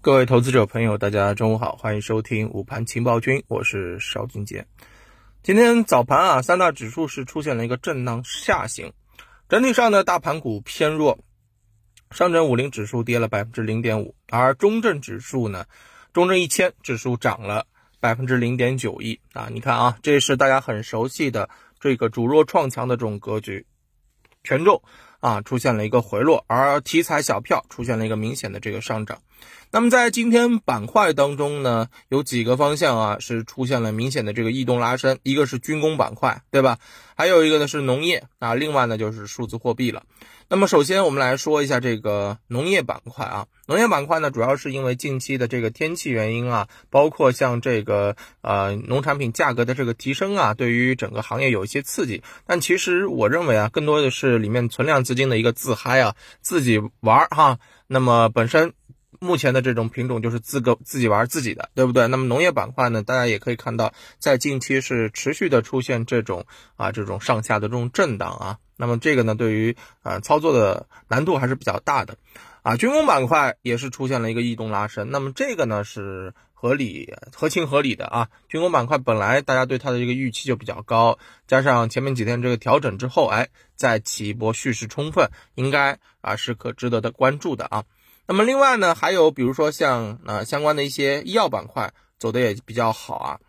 各位投资者朋友，大家中午好，欢迎收听午盘情报君，我是邵俊杰。今天早盘啊，三大指数是出现了一个震荡下行，整体上呢，大盘股偏弱，上证五零指数跌了百分之零点五，而中证指数呢，中证一千指数涨了百分之零点九一啊。你看啊，这是大家很熟悉的这个主弱创强的这种格局，权重啊出现了一个回落，而题材小票出现了一个明显的这个上涨。那么在今天板块当中呢，有几个方向啊是出现了明显的这个异动拉升，一个是军工板块，对吧？还有一个呢是农业啊，另外呢就是数字货币了。那么首先我们来说一下这个农业板块啊，农业板块呢主要是因为近期的这个天气原因啊，包括像这个呃农产品价格的这个提升啊，对于整个行业有一些刺激。但其实我认为啊，更多的是里面存量资金的一个自嗨啊，自己玩儿哈。那么本身。目前的这种品种就是自个自己玩自己的，对不对？那么农业板块呢，大家也可以看到，在近期是持续的出现这种啊这种上下的这种震荡啊。那么这个呢，对于啊操作的难度还是比较大的啊。军工板块也是出现了一个异动拉升，那么这个呢是合理合情合理的啊。军工板块本来大家对它的这个预期就比较高，加上前面几天这个调整之后，哎，再起一波蓄势充分，应该啊是可值得的关注的啊。那么另外呢，还有比如说像呃相关的一些医药板块走的也比较好啊。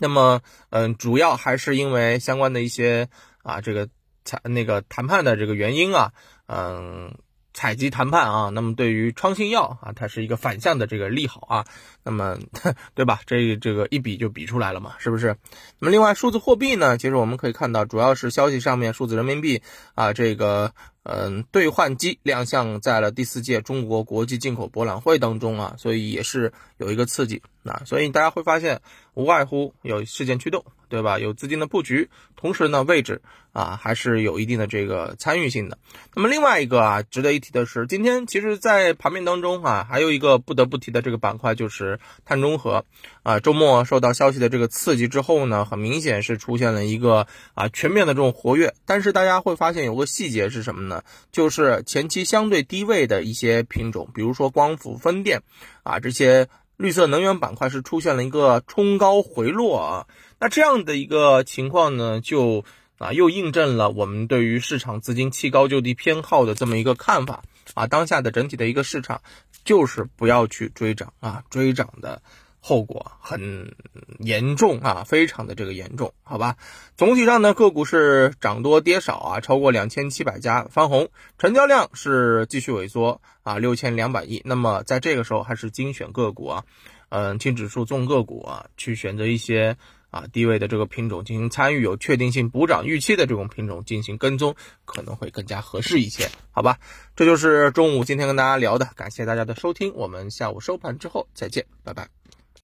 那么嗯，主要还是因为相关的一些啊这个采那个谈判的这个原因啊，嗯。采集谈判啊，那么对于创新药啊，它是一个反向的这个利好啊，那么 对吧？这这个一比就比出来了嘛，是不是？那么另外数字货币呢，其实我们可以看到，主要是消息上面数字人民币啊，这个嗯兑换机亮相在了第四届中国国际进口博览会当中啊，所以也是有一个刺激。啊，所以大家会发现无外乎有事件驱动。对吧？有资金的布局，同时呢，位置啊还是有一定的这个参与性的。那么另外一个啊，值得一提的是，今天其实，在盘面当中啊，还有一个不得不提的这个板块就是碳中和啊。周末受到消息的这个刺激之后呢，很明显是出现了一个啊全面的这种活跃。但是大家会发现有个细节是什么呢？就是前期相对低位的一些品种，比如说光伏、风电啊这些。绿色能源板块是出现了一个冲高回落啊，那这样的一个情况呢，就啊又印证了我们对于市场资金弃高就低偏好的这么一个看法啊。当下的整体的一个市场就是不要去追涨啊，追涨的。后果很严重啊，非常的这个严重，好吧。总体上呢，个股是涨多跌少啊，超过两千七百家翻红，成交量是继续萎缩啊，六千两百亿。那么在这个时候，还是精选个股啊，嗯，轻指数重个股啊，去选择一些啊低位的这个品种进行参与，有确定性补涨预期的这种品种进行跟踪，可能会更加合适一些，好吧。这就是中午今天跟大家聊的，感谢大家的收听，我们下午收盘之后再见，拜拜。